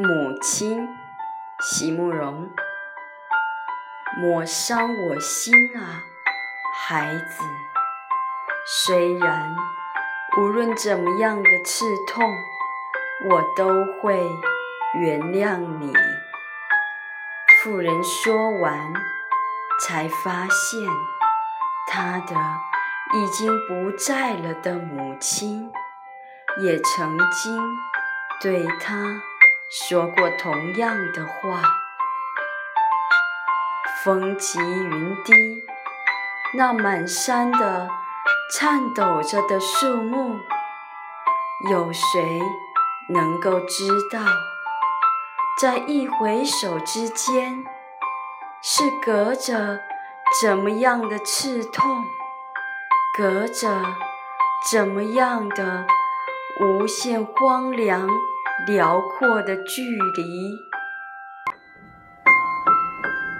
母亲，席慕容。莫伤我心啊，孩子。虽然无论怎么样的刺痛，我都会原谅你。妇人说完，才发现她的已经不在了的母亲，也曾经对她。说过同样的话。风急云低，那满山的颤抖着的树木，有谁能够知道，在一回首之间，是隔着怎么样的刺痛，隔着怎么样的无限荒凉？辽阔的距离。